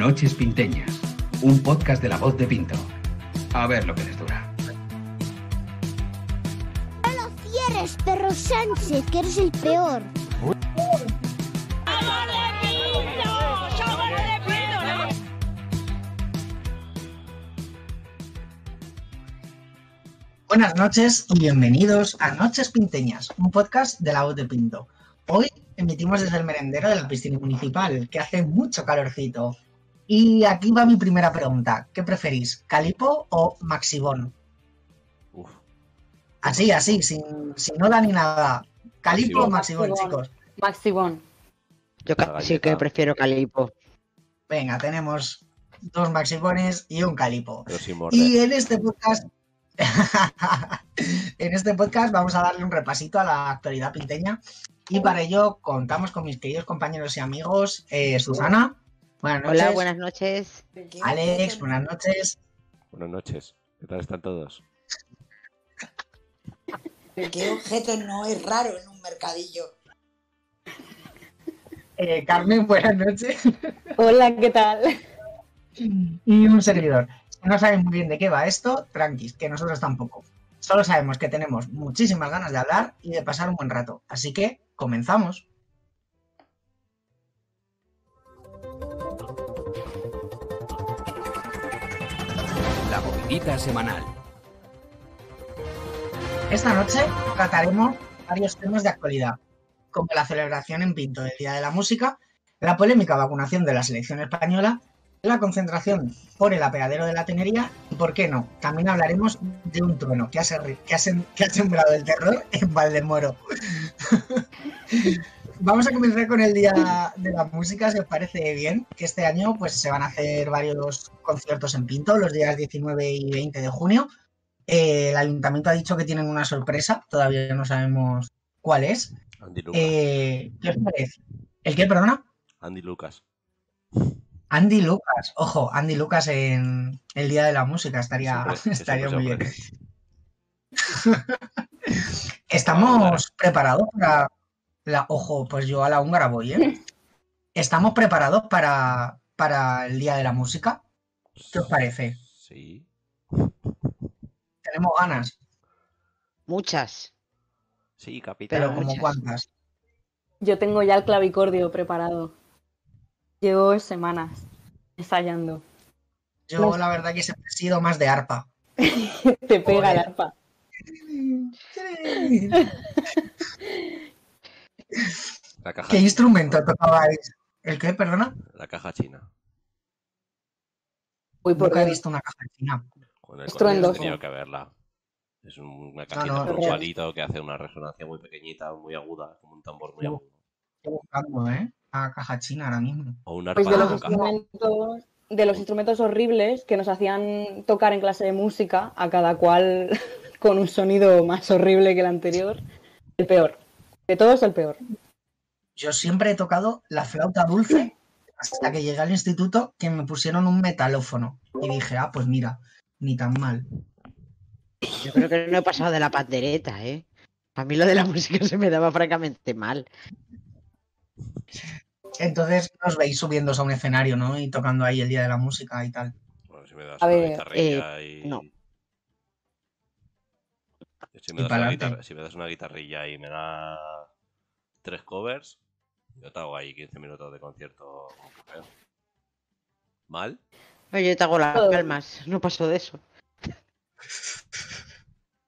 Noches Pinteñas, un podcast de la voz de Pinto. A ver lo que les dura. No lo cierres, perro Sánchez, que eres el peor. Buenas noches y bienvenidos a Noches Pinteñas, un podcast de la voz de Pinto. Hoy emitimos desde el merendero de la piscina municipal, que hace mucho calorcito. Y aquí va mi primera pregunta. ¿Qué preferís, Calipo o Maxibón? Uf, Así, así, sin, sin noda ni nada. ¿Calipo o Maxibón, chicos? Maxibón. Yo La ca- sí galleta. que prefiero Calipo. Venga, tenemos dos Maxibones y un Calipo. Y en este podcast, en este podcast vamos a darle un repasito a la actualidad pinteña. Y para ello contamos con mis queridos compañeros y amigos, eh, Susana. Buenas noches. Hola, buenas noches. Alex, buenas noches. Buenas noches. ¿Qué tal están todos? ¿Qué objeto no es raro en un mercadillo? Eh, Carmen, buenas noches. Hola, ¿qué tal? Y un servidor. Si no saben muy bien de qué va esto, tranquis, que nosotros tampoco. Solo sabemos que tenemos muchísimas ganas de hablar y de pasar un buen rato. Así que comenzamos. Movidita semanal. Esta noche trataremos varios temas de actualidad, como la celebración en Pinto del Día de la Música, la polémica vacunación de la selección española, la concentración por el apeadero de la Tenería y, por qué no, también hablaremos de un trueno que ha, que ha que ha sembrado el terror en Valdemoro. Vamos a comenzar con el Día de la Música, si os parece bien, que este año pues, se van a hacer varios conciertos en Pinto, los días 19 y 20 de junio. Eh, el ayuntamiento ha dicho que tienen una sorpresa, todavía no sabemos cuál es. Andy Lucas. Eh, ¿Qué os parece? ¿El qué, perdona? Andy Lucas. Andy Lucas. Ojo, Andy Lucas en el Día de la Música estaría, Siempre- estaría muy bien. Estamos preparados para la. Ojo, pues yo a la húngara voy, ¿eh? Estamos preparados para, para el Día de la Música. ¿Qué os parece? Sí. Tenemos ganas, Muchas. Sí, capitán. pero como cuántas. Yo tengo ya el clavicordio preparado. Llevo semanas ensayando. Yo la verdad que siempre he sido más de arpa. Te pega el arpa. La caja ¿Qué china. instrumento tocabais? ¿El qué, perdona? La caja china. Uy, por Nunca he visto una caja china. Con el Estruendoso. he tenido que verla. Es un- una cajita no, con un palito que hace una resonancia muy pequeñita, muy aguda, como un tambor muy agudo. Estoy buscando, ¿eh? La caja china ahora mismo. O una Pues arpa de de los boca. instrumentos, de los instrumentos horribles que nos hacían tocar en clase de música, a cada cual con un sonido más horrible que el anterior, el peor. De todos el peor. Yo siempre he tocado la flauta dulce hasta que llegué al instituto que me pusieron un metalófono. Y dije, ah, pues mira, ni tan mal. Yo creo que no he pasado de la pandereta, ¿eh? A mí lo de la música se me daba francamente mal. Entonces os veis subiéndose a un escenario, ¿no? Y tocando ahí el día de la música y tal. Bueno, si me das A una ver, guitarrilla y... no. Si me, Y das una guitarra- si me das una guitarrilla y me da tres covers, yo te hago ahí 15 minutos de concierto. ¿Mal? Oye, yo te hago las Todo. palmas, no paso de eso.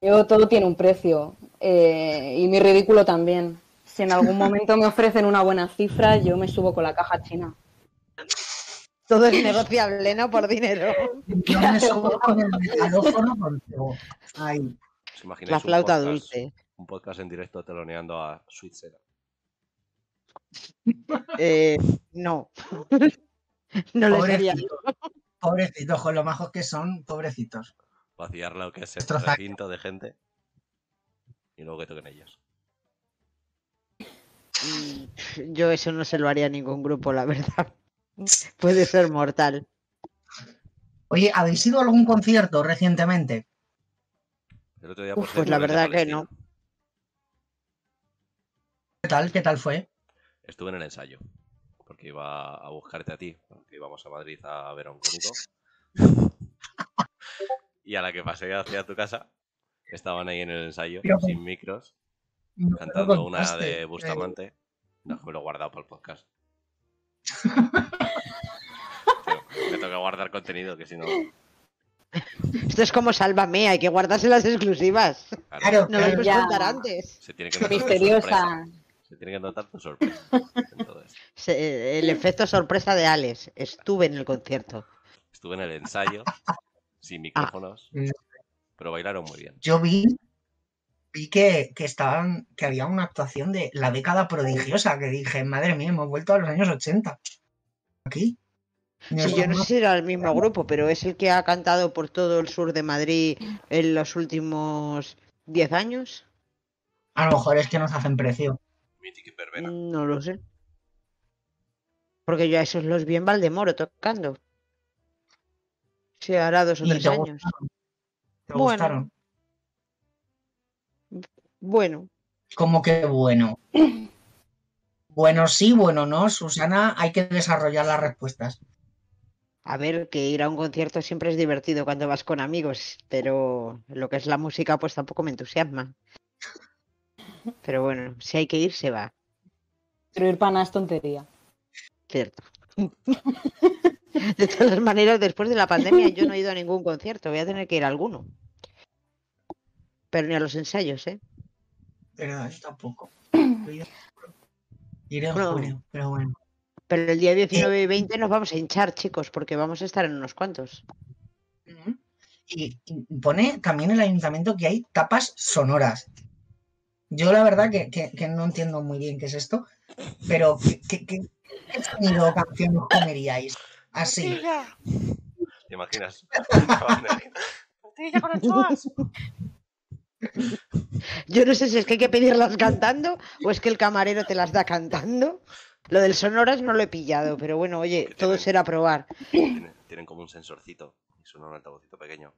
Yo todo tiene un precio eh, y mi ridículo también. Si en algún momento me ofrecen una buena cifra, yo me subo con la caja china. Todo es negociable, ¿no? Por dinero. Yo me subo con el metalófono contigo. Ahí. ¿Os imagináis La un flauta podcast- dulce. Un podcast en directo teloneando a Sera. Eh, no. No le sería. Pobrecitos. Pobrecitos, con lo majos que son, pobrecitos. Vaciar lo que es el recinto de gente. Y luego que toquen ellos. Mm, Yo eso no se lo haría a ningún grupo, la verdad. Puede ser mortal. Oye, ¿habéis ido a algún concierto recientemente? El otro día, Uf, por pues la verdad que no. ¿Qué tal? ¿Qué tal fue? Estuve en el ensayo. porque iba a buscarte a ti, porque íbamos a Madrid a ver a un cómico. y a la que pasé hacia tu casa, estaban ahí en el ensayo, sin micros, No lo cantando una de eh, Bustamante. No, me lo he guardado para el podcast. Tío, me toca guardar contenido, que si no... Esto es como Sálvame, hay que guardarse las exclusivas. Claro, No lo claro. puedes Ya. contar antes. Se tiene que Misteriosa. sorpresa. Se tiene que notar tu sorpresa el efecto sorpresa de Alex. Estuve en el concierto. Estuve en el ensayo, sin micrófonos, Mm. pero bailaron muy bien. Yo vi, vi que, que estaban, que había una actuación de la década prodigiosa, que dije, madre mía, hemos vuelto a los años 80. Aquí. Sí, yo no sé si era el mismo grupo, pero es el que ha cantado por todo el sur de Madrid en los últimos 10 años. A lo mejor es que nos hacen precio. Mítica y pervera. No lo sé. Porque yo a esos los vi en Valdemoro tocando. Sí, hará dos o tres años. gustaron. ¿Te Bueno. gustaron? Bueno, Como que bueno. Bueno sí, bueno no, Susana, hay que desarrollar las respuestas. a ver, que ir a un concierto siempre es divertido cuando vas con amigos, pero lo que es la música pues tampoco me entusiasma. Pero bueno, si hay que ir, se va, Pero ir para nada es tontería. cierto. De todas maneras, después de la pandemia yo no he ido a ningún concierto, voy a tener que ir a alguno. Pero ni a los ensayos, ¿eh? Pero yo tampoco. Iré en No. junio, pero bueno. Pero el día 19 y 20 nos vamos a hinchar, chicos, porque vamos a estar en unos cuantos. Y, y pone también el ayuntamiento que hay tapas sonoras. Yo la verdad que, que- que no entiendo muy bien qué es esto, pero ¿qué, qué, sonido o canción os comeríais? Así. ¿Te imaginas? Yo no sé si es que hay que pedirlas cantando o es que el camarero te las da cantando. Lo del sonoras no lo he pillado, pero bueno, oye, todo tienen- será probar. tienen, tienen como un sensorcito y suena un altavocito pequeño.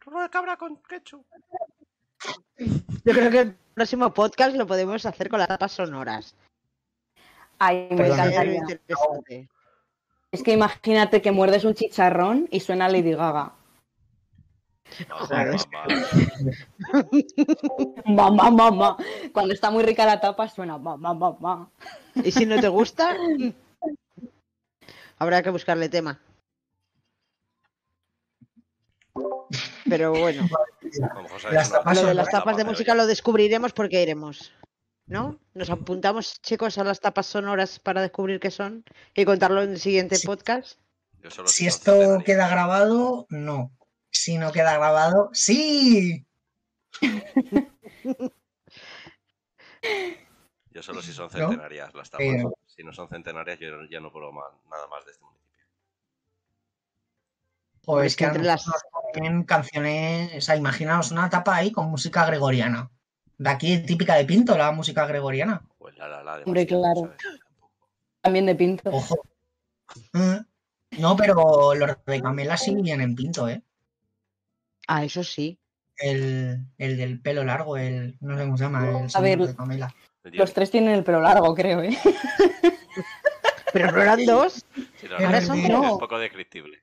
Rulo de cabra con ketchup. Yo creo que el próximo podcast lo podemos hacer con las tapas sonoras. Ay, me encantaría. interesante. Es que imagínate que muerdes un chicharrón y suena Lady Gaga. Mamá, mamá. Cuando está muy rica la tapa suena mamá, mamá. Y si no te gusta, habrá que buscarle tema. Pero bueno, Las tapas lo de las tapas de música lo descubriremos porque iremos. ¿No? Nos apuntamos, chicos, a las tapas sonoras para descubrir qué son y contarlo en el siguiente Sí. podcast. Si esto queda grabado, no. Si no queda grabado, sí. Yo solo si son ¿No? centenarias las tapas. Pero- Si no son centenarias, yo ya no puedo más, nada más de este municipio. O es que a Entre las- nos ponen canciones, o sea, imaginaos una tapa ahí con música gregoriana. De aquí típica de Pinto, la música gregoriana. Pues la la la. Hombre, claro. ¿sabes? También de pinto. Ojo. Eh, No, pero los de Camela sí vienen en Pinto, ¿eh? Ah, eso sí. El, el del pelo largo, el. No sé cómo se llama, el señor ver, de Camela. Los tres tienen el pelo largo, creo, ¿eh? Pero no eran dos. sí, ahora son dos. es un poco descriptible.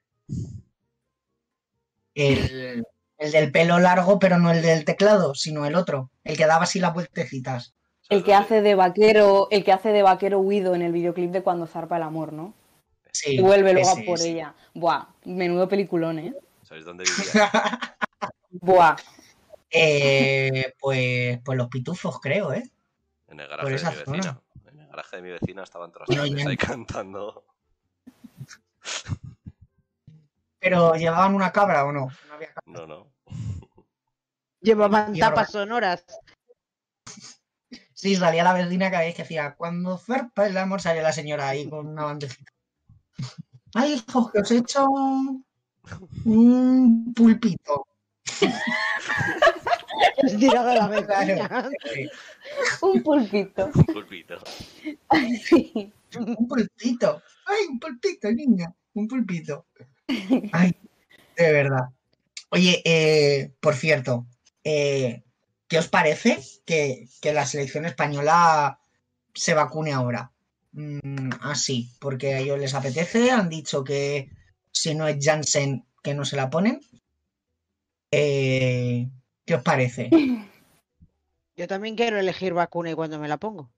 El, el del pelo largo, pero no el del teclado, sino el otro. El que daba así las vueltecitas. El ¿Sabes que hace de vaquero, el que hace de vaquero huido en el videoclip de cuando zarpa el amor, ¿no? Sí, Y vuelve luego a por ese. ella. Buah, menudo peliculón, ¿eh? ¿Sabéis dónde vivía? Buah. Eh, pues, pues los pitufos, creo, ¿eh? En el Por garaje de mi zona. vecina. En el garaje de mi vecina estaban todas las ahí cantando. Pero llevaban una cabra o no. No había cabra. No, no. Llevaban tapas sonoras. Sí, salía la vecina cada vez que decía, cuando zarpa el amor, salía la señora ahí con una bandejita. Ay, hijos, que os he hecho un pulpito. Vecina. Eh, Un pulpito. Pulpito. Sí. Un pulpito. Ay, un pulpito, niña. Un pulpito. Ay, de verdad. Oye, eh, por cierto, eh, ¿qué os parece que, que la selección española se vacune ahora? mm, así, porque a ellos les apetece, han dicho que si no es Janssen, que no se la ponen. Eh, ¿Qué os parece? Yo también quiero elegir vacuna y cuando me la pongo.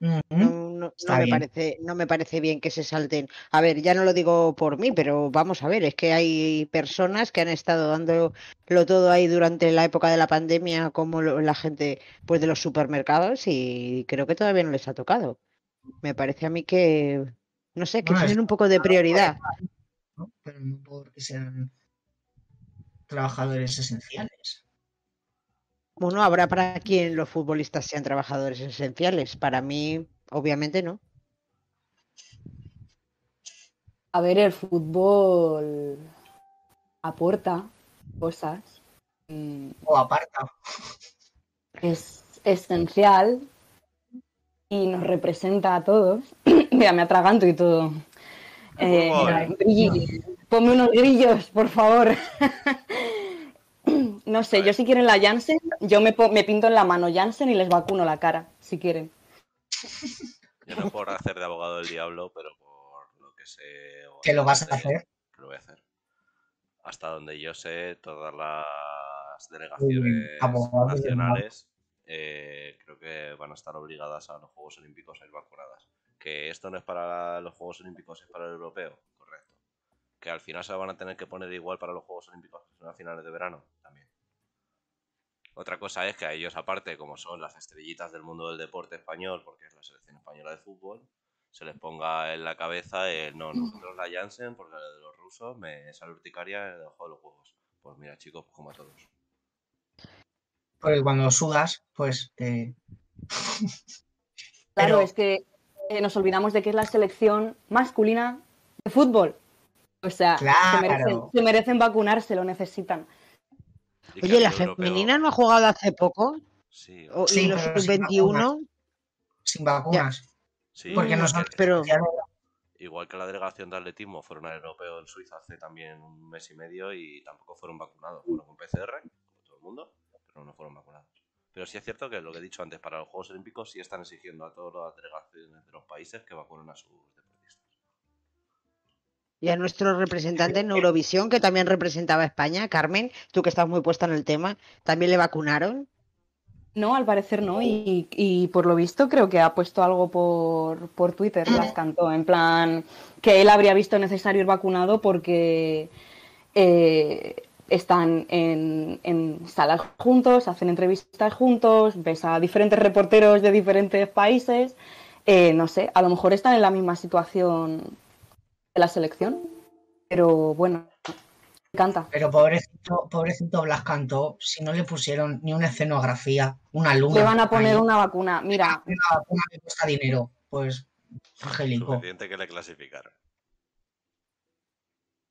No, no- me bien. parece, no me parece bien que se salten. A ver, ya no lo digo por mí, pero vamos a ver, es que hay personas que han estado dándolo todo ahí durante la época de la pandemia, como lo- la gente pues de los supermercados, y creo que todavía no les ha tocado. Me parece a mí que, no sé, que Bueno, tienen un poco de prioridad. ¿no? Pero no porque sean trabajadores esenciales. Bueno, habrá para quien los futbolistas sean trabajadores esenciales. Para mí, obviamente no. A ver, el fútbol aporta cosas. mm, O aparta. Es esencial y nos representa a todos. Mira, me atraganto y todo. Eh, ponme unos grillos, por favor. No sé, yo si quieren la Janssen, yo me, me pinto en la mano Janssen y les vacuno la cara, si quieren. Yo no por hacer de abogado del diablo, pero por lo que sé. Que lo vas a hacer. que lo voy a hacer. Hasta donde yo sé, todas las delegaciones nacionales eh, creo que van a estar obligadas a los Juegos Olímpicos a ir vacunadas. Que esto no es para los Juegos Olímpicos, es para el europeo, correcto. Que al final se van a tener que poner igual para los Juegos Olímpicos que son a finales de verano, también. Otra cosa es que a ellos, aparte, como son las estrellitas del mundo del deporte español, porque es la selección española de fútbol, se les ponga en la cabeza el no, nosotros la Janssen, porque la de los rusos me sale urticaria debajo de los juegos. Pues mira, chicos, pues como a todos. Porque cuando sudas, pues eh, Claro, Pero- es que eh, nos olvidamos de que es la selección masculina de fútbol. O sea, se, Claro. merecen, se merecen vacunarse, lo necesitan. Oye, la femenina no ha jugado hace poco, Sí, o- Sí, y los pero sin sub-21, sin vacunas. sí, Porque no son pero Igual que la delegación de atletismo fueron al europeo en Suiza hace también un mes y medio y tampoco fueron vacunados. Fueron con PCR, como todo el mundo, pero no fueron vacunados. Pero sí es cierto que lo que he dicho antes, para los Juegos Olímpicos sí están exigiendo a todas las delegaciones de los países que vacunen a sus. Y a nuestro representante en Eurovisión, que también representaba a España, Carmen, tú que estás muy puesta en el tema, ¿también le vacunaron? No, al parecer no. Y, y por lo visto creo que ha puesto algo por, por Twitter, las cantó, en plan que él habría visto necesario ir vacunado porque eh, están en, en salas juntos, hacen entrevistas juntos, ves a diferentes reporteros de diferentes países. Eh, no sé, a lo mejor están en la misma situación de la selección, pero bueno, me encanta. Pero pobrecito, pobrecito Blas Cantó, si no le pusieron ni una escenografía, una luna. Le van a poner ahí, una vacuna. Mira, una vacuna que cuesta dinero. Pues, Angélico. Suficiente que le clasificaron.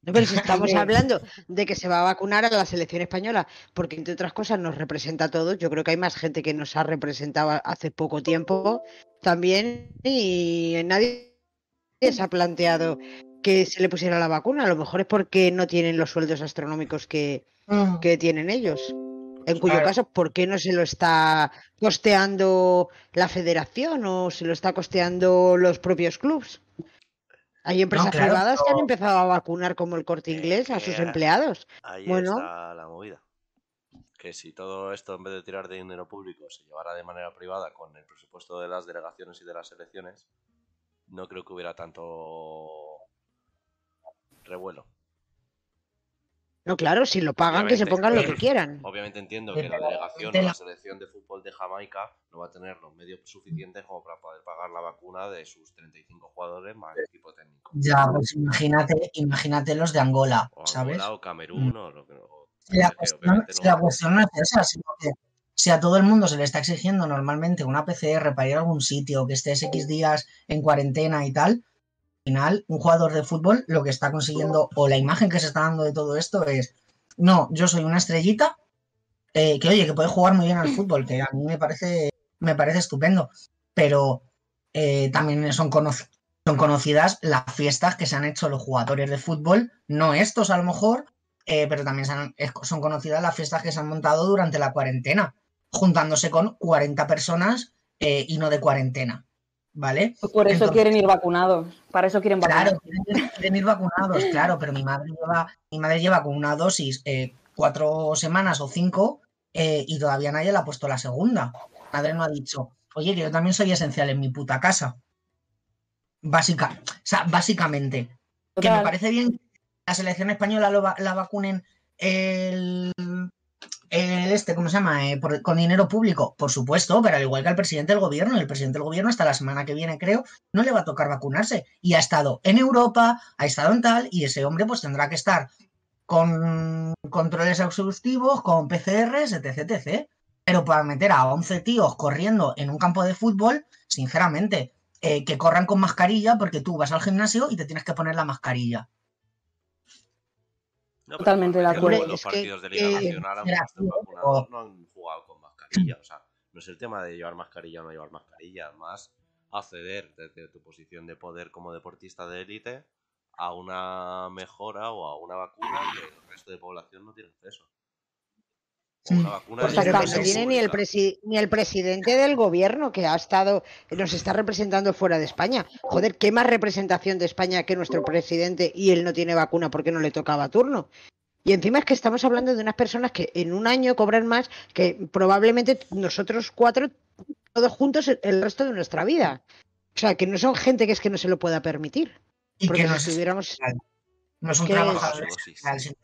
No, pero si estamos hablando de que se va a vacunar a la selección española, porque entre otras cosas nos representa a todos. Yo creo que hay más gente que nos ha representado hace poco tiempo también y nadie se ha planteado que se le pusiera la vacuna. A lo mejor es porque no tienen los sueldos astronómicos que, Mm, que tienen ellos. En cuyo Claro. caso, ¿por qué no se lo está costeando la federación o se lo está costeando los propios clubs? Hay empresas claro, privadas que han empezado a vacunar como el corte inglés a sus empleados. Ahí Bueno. está la movida. Que si todo esto, en vez de tirar de dinero público, se llevara de manera privada con el presupuesto de las delegaciones y de las selecciones, no creo que hubiera tanto revuelo. No, claro, si lo pagan, que se pongan lo que quieran. Obviamente entiendo que la delegación de o la- selección de fútbol de Jamaica no va a tener los medios suficientes como para poder pagar la vacuna de sus 35 jugadores más el equipo técnico. Ya, pues imagínate, imagínate los de Angola, O ¿sabes? Angola o Camerún o lo que la, cuestión, no- la cuestión no es esa, sino que si a todo el mundo se le está exigiendo normalmente una PCR para ir a algún sitio, que estés X días en cuarentena y tal, al final un jugador de fútbol lo que está consiguiendo, o la imagen que se está dando de todo esto es, no, yo soy una estrellita, eh, que oye, que puede jugar muy bien al fútbol, que a mí me parece, me parece estupendo, pero eh, también son, cono- son conocidas las fiestas que se han hecho los jugadores de fútbol, no estos a lo mejor, eh, pero también son conocidas las fiestas que se han montado durante la cuarentena, juntándose con 40 personas y no de cuarentena. ¿Vale? Pues por eso Entonces- quieren ir vacunados. Para eso quieren vacunar. Claro, quieren, quieren ir vacunados, claro, pero mi madre lleva, mi madre lleva con una dosis eh, cuatro semanas o cinco eh, y todavía nadie le ha puesto la segunda. Mi madre no ha dicho, oye, que yo también soy esencial en mi puta casa. Básica, o sea, básicamente. Que me parece bien que la selección española lo va- la vacunen el, este, ¿cómo se llama? Eh, con dinero público, por supuesto, pero al igual que al presidente del gobierno, el presidente del gobierno hasta la semana que viene, creo, no le va a tocar vacunarse. Y ha estado en Europa, ha estado en tal, y ese hombre pues tendrá que estar con controles exhaustivos, con PCRs, etc, etc. Pero para meter a 11 tíos corriendo en un campo de fútbol, sinceramente, eh, que corran con mascarilla porque tú vas al gimnasio y te tienes que poner la mascarilla. No, Totalmente de acuerdo. Los Es que, partidos de Liga eh, Nacional, así, vacunados, no han jugado con mascarilla. O sea, no es el tema de llevar mascarilla o no llevar mascarilla, más acceder desde tu posición de poder como deportista de élite a una mejora o a una vacuna que el resto de población no tiene acceso. O una Mm. vacuna Pues Pero que no sí. tiene ni el, presi- ni el presidente del gobierno que ha estado, nos está representando fuera de España. Joder, ¿qué más representación de España que nuestro presidente y él no tiene vacuna porque no le tocaba turno? Y encima es que estamos hablando de unas personas que en un año cobran más que probablemente nosotros cuatro, todos juntos, el- resto de nuestra vida. O sea, que no son gente que es que no se lo pueda permitir. Y Porque que no si es, tuviéramos... no es un que trabajador es-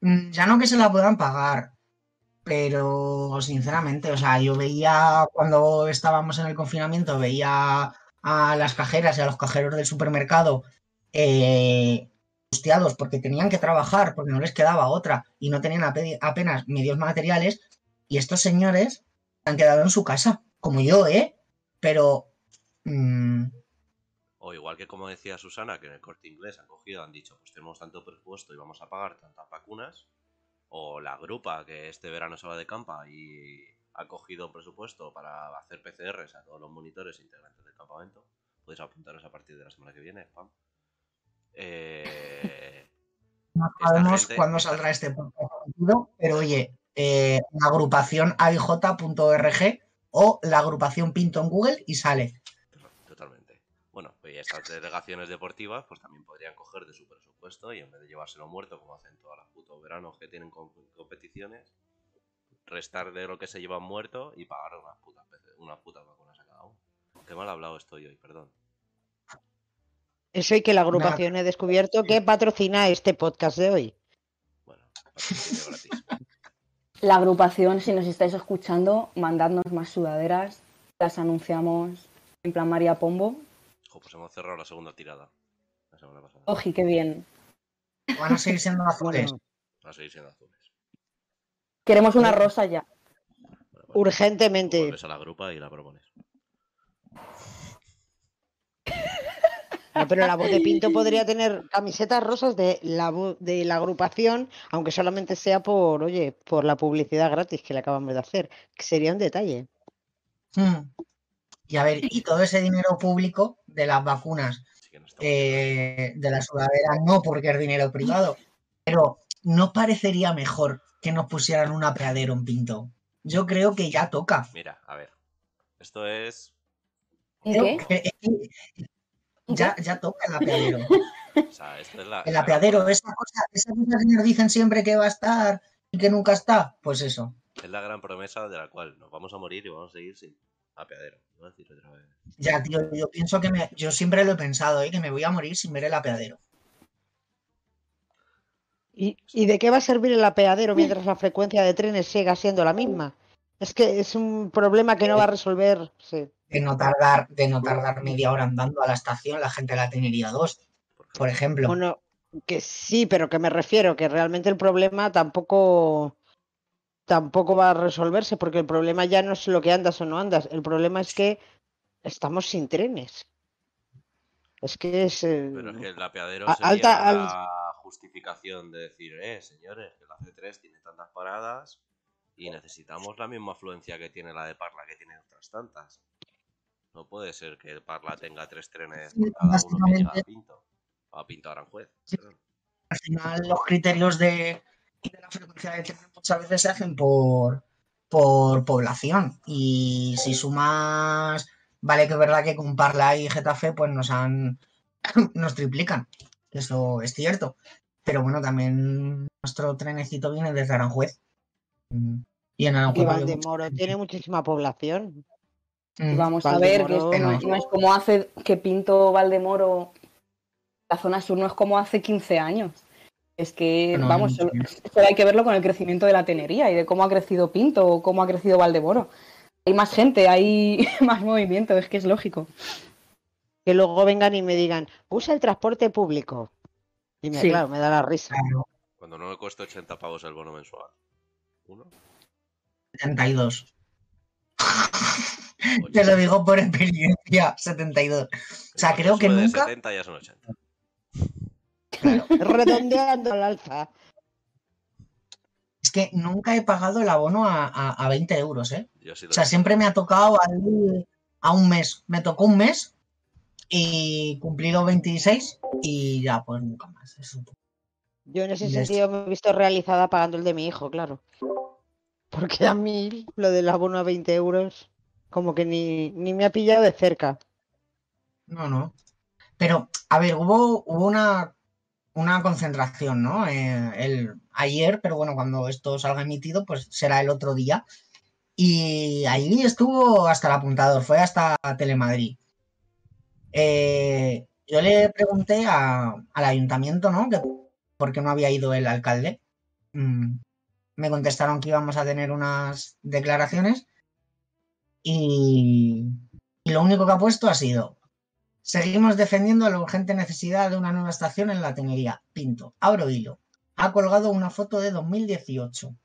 Ya no que se la puedan pagar, pero sinceramente, o sea, yo veía cuando estábamos en el confinamiento, veía a las cajeras y a los cajeros del supermercado eh, porque tenían que trabajar, porque no les quedaba otra y no tenían ape- apenas medios materiales y estos señores se han quedado en su casa, como yo, ¿eh? Pero... mm, O igual que como decía Susana, que en el corte inglés han cogido, han dicho, pues tenemos tanto presupuesto y vamos a pagar tantas vacunas. O la grupa que este verano se va de campa y ha cogido un presupuesto para hacer PCRs a todos los monitores e integrantes del campamento. Podéis apuntaros a partir de la semana que viene, pam. Eh, No sabemos gente- cuándo esta- saldrá este podcast, pero oye, eh, la agrupación aij.org o la agrupación Pinto en Google y sale. Bueno, pues estas delegaciones deportivas pues también podrían coger de su presupuesto y en vez de llevárselo muerto como hacen todos los putos veranos que tienen com- competiciones, restar de lo que se llevan muerto y pagar unas putas, unas putas vacunas a cada uno. Qué mal hablado estoy hoy, perdón. Eso y que la agrupación he descubierto que patrocina este podcast de hoy. Bueno, patrocinio gratis. La agrupación, si nos estáis escuchando, mandadnos más sudaderas. Las anunciamos en plan María Pombo. Jo, pues hemos cerrado la segunda tirada. La semana pasada. Oji, qué bien. Van a seguir siendo azules. Bueno, Va a seguir siendo azules. Queremos una rosa ya. Bueno, pues, urgentemente. Vuelves a la grupa y la propones. No, pero la voz de Pinto podría tener camisetas rosas de la, de la agrupación, aunque solamente sea por, oye, por la publicidad gratis que le acabamos de hacer, que sería un detalle. Hmm. Y a ver, y todo ese dinero público de las vacunas, eh, de la sudadera, no porque es dinero privado, pero ¿no parecería mejor que nos pusieran un apeadero en Pinto? Yo creo que ya toca. Mira, a ver. Esto es. ¿Un Creo qué? que- que ya, ya toca el apeadero. O sea, esto es la. El la- apeadero, esa cosa, esa cosa que nos dicen siempre que va a estar y que nunca está, pues eso. Es la gran promesa de la cual nos vamos a morir y vamos a seguir sin apeadero. Iba a decir otra vez. Ya, tío, yo pienso que me, yo siempre lo he pensado, ¿eh? que me voy a morir sin ver el apeadero. ¿Y, y de qué va a servir el apeadero mientras la frecuencia de trenes siga siendo la misma? Es que es un problema que no va a resolver. sí. De no tardar, de no tardar media hora andando a la estación, la gente la tendría dos, por ejemplo. Bueno, que sí, pero que me refiero que realmente el problema tampoco tampoco va a resolverse porque el problema ya no es lo que andas o no andas, el problema es que estamos sin trenes. Es que es eh, Pero es que el apeadero A- sería alta- al- la justificación de decir, eh, señores, que la C3 tiene tantas paradas y necesitamos la misma afluencia que tiene la de Parla que tiene otras tantas. No puede ser que Parla tenga tres trenes Sí, cada uno que llega a Pinto. A Pinto Aranjuez. Sí. Al final los criterios de, de la frecuencia de tren muchas veces se hacen por, por población. Y si sumas Vale que es verdad que con Parla y Getafe pues nos han nos triplican. Eso es cierto. Pero bueno, también nuestro trenecito viene desde Aranjuez. Y en Y Aranjuez Valdemoro tiene muchísima población. Mm, Vamos a ver, que esto no, no es como hace que Pinto Valdemoro, la zona sur no es como hace 15 años. Es que, Bueno, vamos, mucho solo, solo hay que verlo con el crecimiento de la tenería y de cómo ha crecido Pinto o cómo ha crecido Valdemoro. Hay más gente, hay más movimiento, es que es lógico. Que luego vengan y me digan, usa el transporte público. Y me, Sí. claro, me da la risa. Claro, Cuando no me cuesta 80 pavos el bono mensual. ¿Uno? 72. Te lo digo por experiencia, 72. O sea, creo que nunca- 70 ya son 80. Claro. Redondeando al alza. Es que nunca he pagado el abono a, a- a 20 euros, ¿eh? Yo sí lo O sea, siempre me ha tocado al- a un mes. Me tocó un mes y cumplí los 26 y ya, pues nunca más. Eso. Yo en ese Les- sentido me he visto realizada pagando el de mi hijo, claro. Porque a mí lo del abono a 20 euros como que ni, ni me ha pillado de cerca. No, no. Pero, a ver, hubo, hubo una, una concentración, ¿no? Eh, el, ayer, pero bueno, cuando esto salga emitido, pues será el otro día. Y ahí estuvo hasta el apuntador, fue hasta Telemadrid. Eh, yo le pregunté al ayuntamiento, ¿no? Que por qué no había ido el alcalde. Mm, me contestaron que íbamos a tener unas declaraciones y, y lo único que ha puesto ha sido Seguimos defendiendo la urgente necesidad de una nueva estación en la Tenería. Pinto. Abro hilo. Ha colgado una foto de 2018.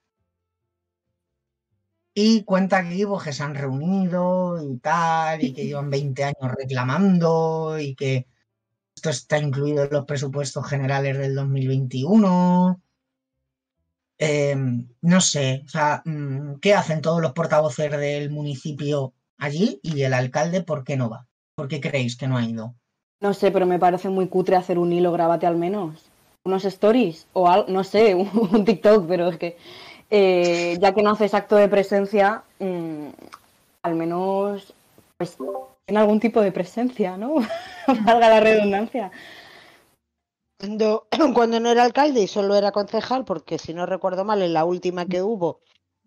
Y cuenta que pues, que se han reunido y tal, y que llevan 20 años reclamando, y que esto está incluido en los presupuestos generales del 2021. Eh, no sé, o sea, mm, ¿qué hacen todos los portavoces del municipio allí y el alcalde por qué no va? ¿Por qué creéis que no ha ido? No sé, pero me parece muy cutre hacer un hilo, grábate al menos. Unos stories o algo, no sé, un, TikTok, pero es que eh, ya que no haces acto de presencia, mm, al menos pues en algún tipo de presencia, ¿no? Valga la redundancia. Cuando, cuando no era alcalde y solo era concejal, porque si no recuerdo mal, en la última que hubo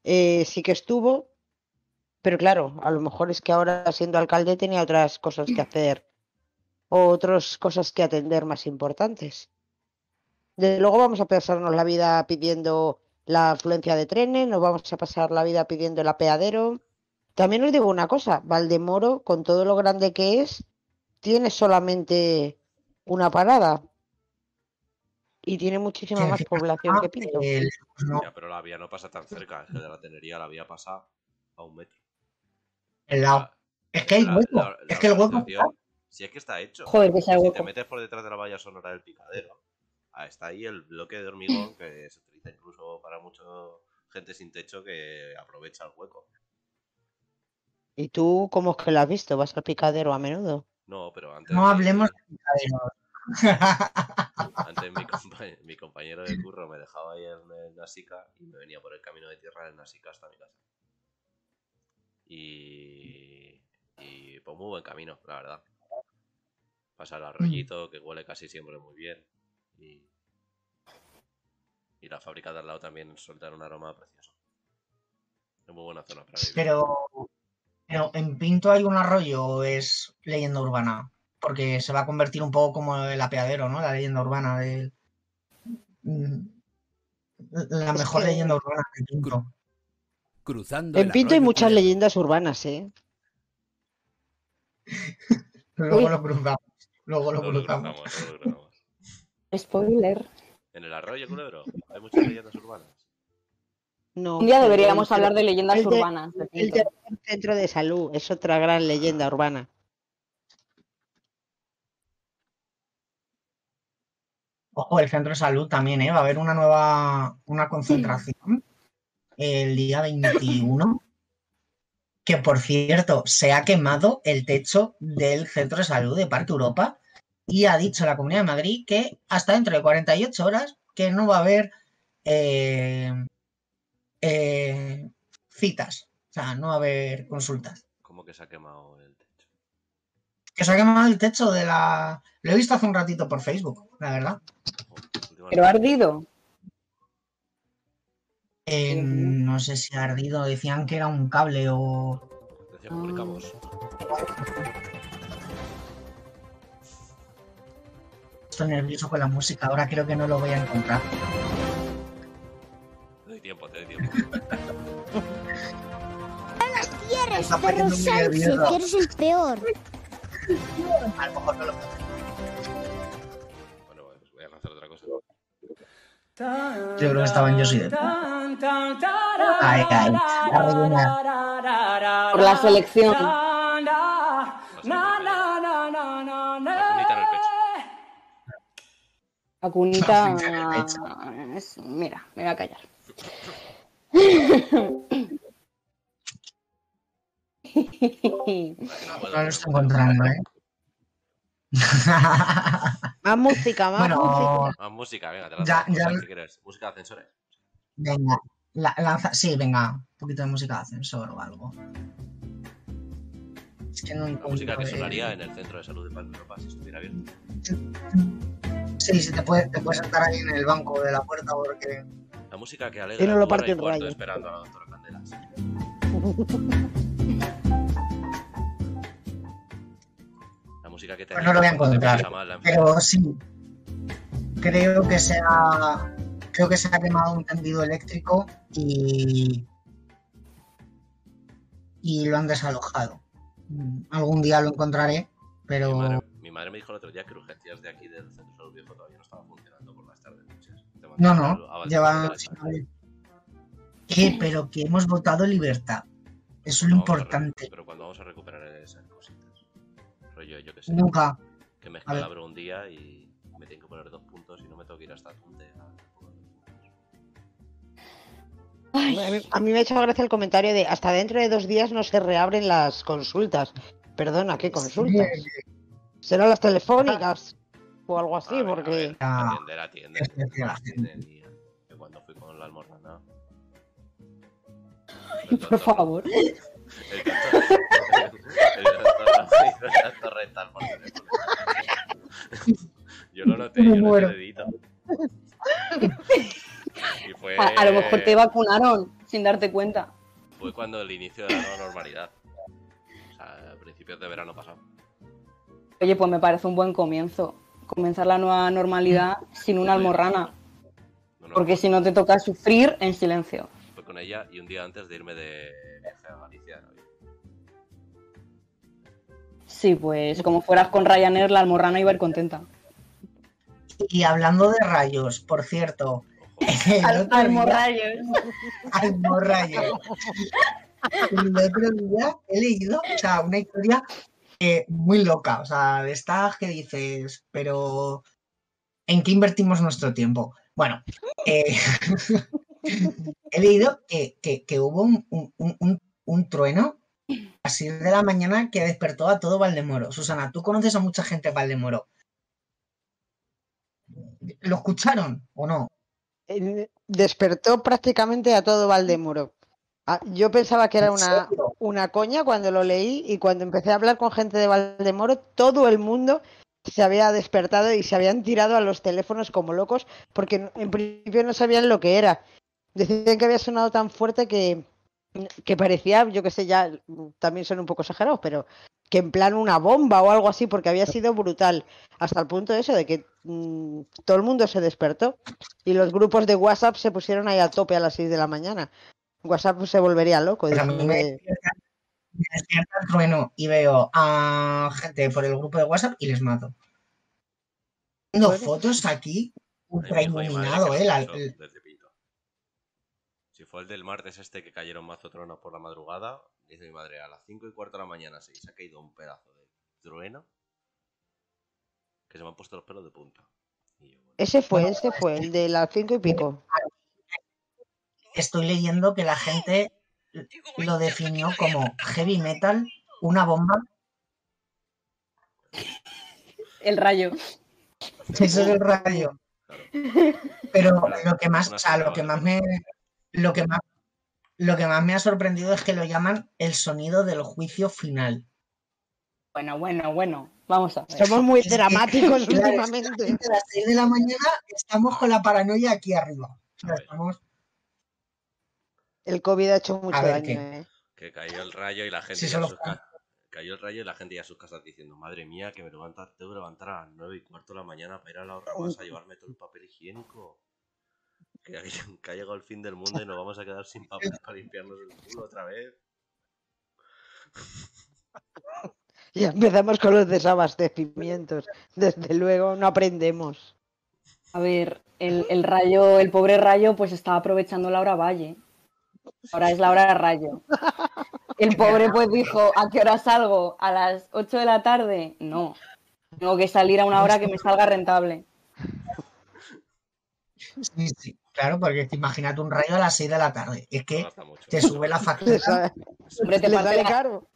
eh, sí que estuvo, pero claro, a lo mejor es que ahora siendo alcalde tenía otras cosas que hacer o otras cosas que atender más importantes. Desde luego vamos a pasarnos la vida pidiendo la afluencia de trenes, nos vamos a pasar la vida pidiendo el apeadero. También os digo una cosa, Valdemoro, con todo lo grande que es, tiene solamente una parada y tiene muchísima más población que Pinto. el- no, Ya, pero la vía no pasa tan cerca. Es que de la tenería la vía pasa a un metro. El lado. La- Es que hay la- hueco. la- la es que el hueco. Si es que está hecho. Joder, que sea Si te metes por detrás de la valla sonora del picadero, ah, está ahí el bloque de hormigón que se utiliza incluso para mucha gente sin techo que aprovecha el hueco. ¿Y tú cómo es que lo has visto? ¿Vas al picadero a menudo? No, pero antes. No hablemos de picaderos. Antes mi, compa- mi compañero de curro me dejaba ahí en el Nasica y me venía por el camino de tierra del Nasica hasta mi casa. Y. Y pues muy buen camino, la verdad. Pasa el arroyito, que huele casi siempre muy bien. Y. Y la fábrica de al lado también suelta un aroma precioso. Es muy buena zona para vivir. Pero, pero en Pinto hay un arroyo o es leyenda urbana. Porque se va a convertir un poco como el apeadero, ¿no? La leyenda urbana de. mm, La Es mejor que- leyenda urbana de Pinto. Cruzando En Pinto hay muchas leyendas urbanas, ¿eh? Luego lo cruzamos. Luego lo cruzamos. luego lo cruzamos. Spoiler. En el arroyo, culebro, hay muchas leyendas urbanas. No. Un día deberíamos hablar de leyendas el de- urbanas. de El centro de salud es otra gran leyenda urbana. Ojo, el centro de salud también, ¿eh? Va a haber una nueva una concentración el día 21. Que por cierto, se ha quemado el techo del centro de salud de Parque Europa y ha dicho la Comunidad de Madrid que hasta dentro de 48 horas que no va a haber eh, eh, citas. O sea, no va a haber consultas. ¿Cómo que se ha quemado el techo? Que se ha quemado el techo de la. Lo he visto hace un ratito por Facebook, la verdad. Pero ha ardido. Eh, no sé si ha ardido, decían que era un cable o. Publicamos. Estoy nervioso con la música, ahora creo que no lo voy a encontrar. Te doy tiempo, te doy tiempo. quieres, Está perro poniendo muy Sánchez, que eres el peor. A lo mejor no lo Bueno, Yo creo que estaba en de Ay, ay, la. Por la selección. La cunita en el pecho. La cunita. No, en el pecho. es- Mira, me voy a callar. No lo estoy encontrando, ¿eh? Más música, más música. Más música, venga, te lanzo Ya- ya- ¿Qué quieres? Música de ascensores. venga. la- lanza... Sí, venga. Un poquito de música de ascensor o algo. Es que no La música que sonaría en el centro de salud de Palma Europa si estuviera abierto. Sí, sí, te puedes, te puedes sentar ahí en el banco de la puerta porque. La música que alegra no lo parte esperando a la doctora Candelas. música que Pues no lo voy a encontrar, mal. Pero sí. Creo que se ha. Creo que se ha quemado un tendido eléctrico y. Y lo han desalojado. Algún día lo encontraré, Mi pero. madre, mi madre me dijo el otro día que urgencias de aquí del centro de salud viejo todavía no estaban funcionando por las tardes. noches. No, no. a- a Lleva. Valdemoro. ¿Qué? Pero que hemos votado libertad. Eso es lo importante. Pero cuando vamos a recuperar esas cositas. Rollo, yo que sé. Nunca. Que me escalabro un día y me tengo que poner dos puntos y no me tengo que ir hasta Tunte. a- A mí, a mí me ha hecho gracia el comentario de hasta dentro de dos días no se reabren las consultas. Perdona, ¿qué consultas? ¿Serán las telefónicas? O algo así, A ver, a porque... ver, Ah, Atender, atiende. es decir, la Atiende, niña. Que cuando fui con la almorrana. Por favor. El doctor. El rectal por teléfono. Yo lo noté, yo Me noté muero. el dedito. Y fue, A, a lo mejor te vacunaron sin darte cuenta. fue cuando el inicio de la nueva normalidad. O sea, a principios de verano pasado. Oye, pues me parece un buen comienzo. Comenzar la nueva normalidad sin una almorrana. No, no, Porque si no te toca sufrir en silencio. Con ella y un día antes de irme de viaje a Galicia. ¿no? Sí, pues como fueras con Ryanair, la almorrana iba a ir contenta. Y hablando de rayos, por cierto. Almorrayos. Almorrayo. El otro día he leído, o sea, una historia eh, muy loca, o sea, de estas que dices, pero ¿en qué invertimos nuestro tiempo? Bueno, eh, he leído que, que- que hubo un, un- un- un- trueno a las 6 de la mañana que despertó a todo Valdemoro. Susana, tú conoces a mucha gente en Valdemoro. ¿Lo escucharon o no? despertó prácticamente a todo Valdemoro. Ah, Yo pensaba que era ¿En una, una coña cuando lo leí y cuando empecé a hablar con gente de Valdemoro, todo el mundo se había despertado y se habían tirado a los teléfonos como locos porque en principio no sabían lo que era. Decían que había sonado tan fuerte que, que parecía, yo que sé, ya también son un poco exagerados, pero que en plan una bomba o algo así porque había sido brutal. Hasta el punto de eso de que mm, todo el mundo se despertó y los grupos de WhatsApp se pusieron ahí a tope a las 6 de la mañana. WhatsApp se volvería loco. Pues a mí diciendo me despierta, me despierta el trueno y veo a gente por el grupo de WhatsApp y les mato. Tengo Bueno. fotos aquí, ultra iluminado, eh, la- puso el- desde pito. Si fue el del martes este que cayeron mazo truenos por la madrugada, dice mi madre, a las 5 y cuarto de la mañana sí, se ha caído un pedazo de trueno que se me han puesto los pelos de punta. Y yo, bueno, Ese fue, ese fue, el de las 5 y pico. estoy leyendo que la gente lo definió como heavy metal, una bomba. El rayo. Eso es el rayo. Pero lo que más, sea, lo que más me, lo que más, lo que más me ha sorprendido es que lo llaman el sonido del juicio final. Bueno, bueno, bueno. Vamos a ver. Somos muy dramáticos últimamente. A las 6 de la mañana estamos con la paranoia aquí arriba. O sea, A ver. estamos- El COVID ha hecho mucho ver, daño, ¿qué? ¿eh? Que cayó el rayo y la gente Sí, ca- Cayó el rayo y la gente ya a sus casas diciendo, madre mía, que me levanta, tengo que levantar a las 9 y cuarto de la mañana para ir a la ahorramás a llevarme todo el papel higiénico. Que, ha- que ha llegado el fin del mundo y nos vamos a quedar sin papel para limpiarnos el culo otra vez. Ya empezamos con los desabastecimientos. Desde luego no aprendemos. A ver, el, el rayo, el pobre rayo, pues estaba aprovechando la hora valle. Ahora es la hora de rayo. El pobre pues dijo, ¿a qué hora salgo? ¿A las 8 de la tarde? No. Tengo que salir a una hora que me salga rentable. Sí, sí, claro, porque te imagínate un rayo a las 6 de la tarde. Es que te sube la factura. Hombre, te sale la- caro.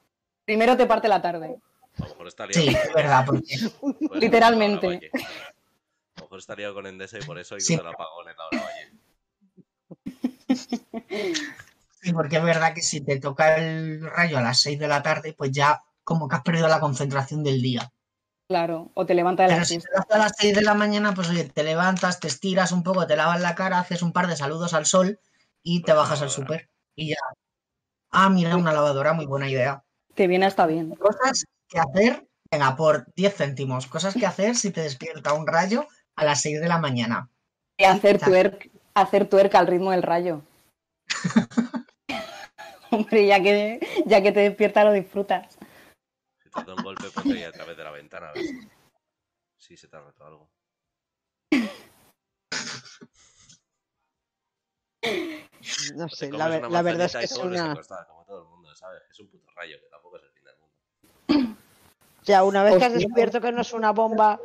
Primero te parte la tarde. A lo mejor está liado Sí, es verdad, porque por eso Literalmente. la. A lo mejor está liado con Endesa y por eso hay Sí. el apagón en la hora valle. Sí, porque es verdad que si te toca el rayo a las 6 de la tarde, pues ya como que has perdido la concentración del día. Claro, o te levanta de la Pero si te a las 6 de la mañana, pues oye, te levantas, te estiras un poco, te lavas la cara, haces un par de saludos al sol y te bajas al súper. Y ya. Ah, mira, una lavadora, muy buena idea. Te viene hasta bien. Cosas que hacer, venga, por 10 céntimos. Cosas que hacer si te despierta un rayo a las 6 de la mañana. Y hacer twerk, hacer al ritmo del rayo. Hombre, ya que, ya que te despierta lo disfrutas. Te da un golpe, ponte ahí a través de la ventana a ver si, si se te ha roto algo. No sé, la, ver- una la verdad es que es una... acostar, como todo el mundo, ¿sabes? Es un puto rayo, que tampoco es el fin del mundo. Ya una vez que has descubierto que no es una bomba,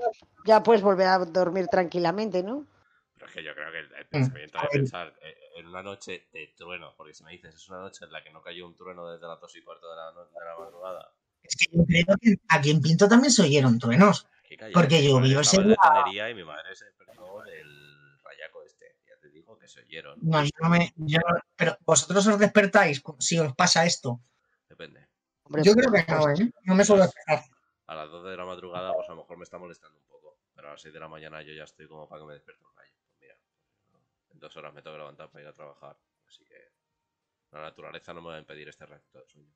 ya puedes volver a dormir tranquilamente, ¿no? Pero es que yo creo que el, el Mm, pensamiento de pensar eh, en una noche de trueno, porque si me dices es una noche en la que no cayó un trueno desde las 2 y cuarto de la, de la madrugada. Es que yo creo que aquí en Pinto también se oyeron truenos. cayó. Porque llovió ese día. Tenería y mi madre se despertó del rayaco este. Ya te digo que se oyeron. No, yo no me. yo no- pero vosotros os despertáis si os pasa esto. Depende. Hombre, Yo creo que no, ¿eh? No me suelo despertar. A las 2 de la madrugada, pues a lo mejor me está molestando un poco. Pero a las 6 de la mañana yo ya estoy como para que me despierte un rayo. Pues mira, en dos horas me tengo que levantar para ir a trabajar. Así que la naturaleza no me va a impedir este ratito de sueño.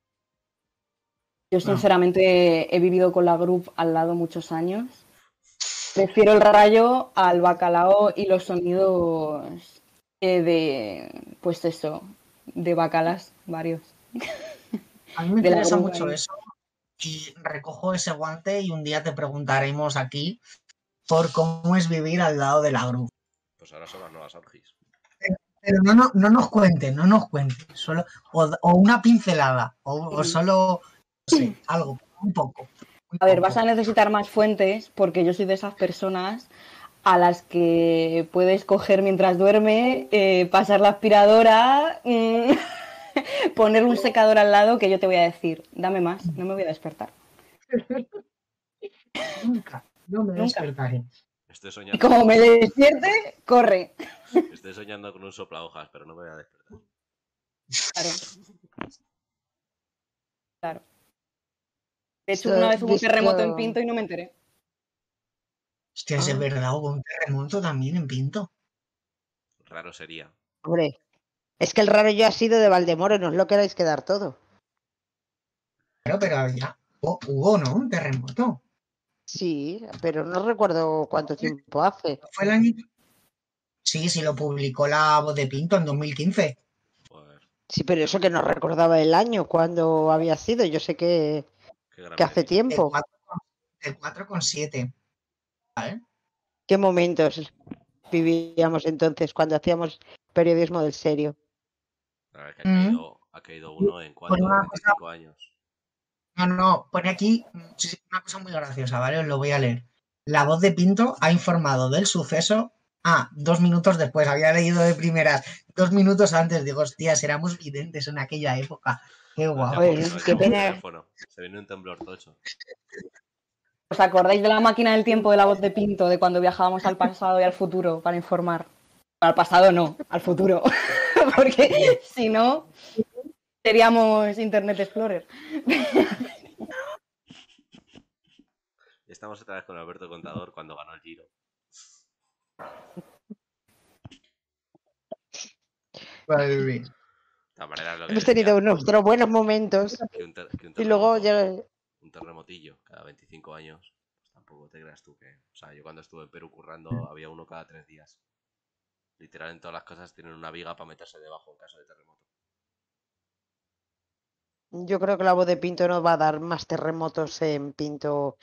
Yo sinceramente he vivido con la group al lado muchos años. Prefiero el rayo al bacalao y los sonidos eh, de, pues eso, de bacalas, varios. A mí me de interesa mucho ahí. eso. Y recojo ese guante y un día te preguntaremos aquí por cómo es vivir al lado de la group. Pues ahora son las nuevas orgis. Pero no, no, no nos cuentes, no nos cuentes. Solo, o, o una pincelada, o, o solo, sé, algo, un poco. muy A ver, poco. vas a necesitar más fuentes porque yo soy de esas personas a las que puedes coger mientras duerme, eh, pasar la aspiradora, mm, poner un secador al lado que yo te voy a decir, dame más, no me voy a despertar. Nunca, no me Nunca. despertaré. Estoy Y soñando, como me despierte, corre. estoy soñando con un sopla hojas, pero no me voy a despertar. Claro. Claro. De hecho, una vez hubo un terremoto en Pinto y no me enteré. Hostia, es Ah. verdad, hubo un terremoto también en Pinto. Raro sería. Hombre, es que el raro yo ha sido de Valdemoro, no os lo queráis quedar todo. Claro, pero ya hubo, hubo, ¿no? Un terremoto. Sí, pero no recuerdo cuánto tiempo hace. ¿Fue el año? Sí, sí, lo publicó la voz de Pinto en 2015. Joder, Sí, pero eso que no recordaba el año, cuándo había sido. Yo sé que, que hace tiempo. 4, de 4,7. ¿Vale? ¿Qué momentos vivíamos entonces cuando hacíamos periodismo del serio? La verdad es que Mm. ha, caído, ha caído uno en cuatro una de 25 años. No, no, pone aquí una cosa muy graciosa, ¿vale? Os lo voy a leer. La voz de Pinto ha informado del suceso. Ah, dos minutos después, había leído de primeras, dos minutos antes. Digo, hostias, éramos videntes en aquella época. Qué guapo. Qué pena. teléfono, Se viene un temblor tocho. ¿Os acordáis de la máquina del tiempo de la voz de Pinto, de cuando viajábamos al pasado y al futuro para informar? Al pasado no, al futuro. Porque si no, seríamos Internet Explorer. estamos otra vez con Alberto Contador cuando ganó el Giro. Madre mía. De todas maneras, lo que Hemos decía, tenido nuestros buenos momentos que un ter- que un y luego llega... un terremotillo cada 25 años, pues tampoco te creas tú que... O sea, yo cuando estuve en Perú currando había uno cada tres días. Literal, en todas las casas tienen una viga para meterse debajo en caso de terremoto. Yo creo que la voz de Pinto no va a dar más terremotos en Pinto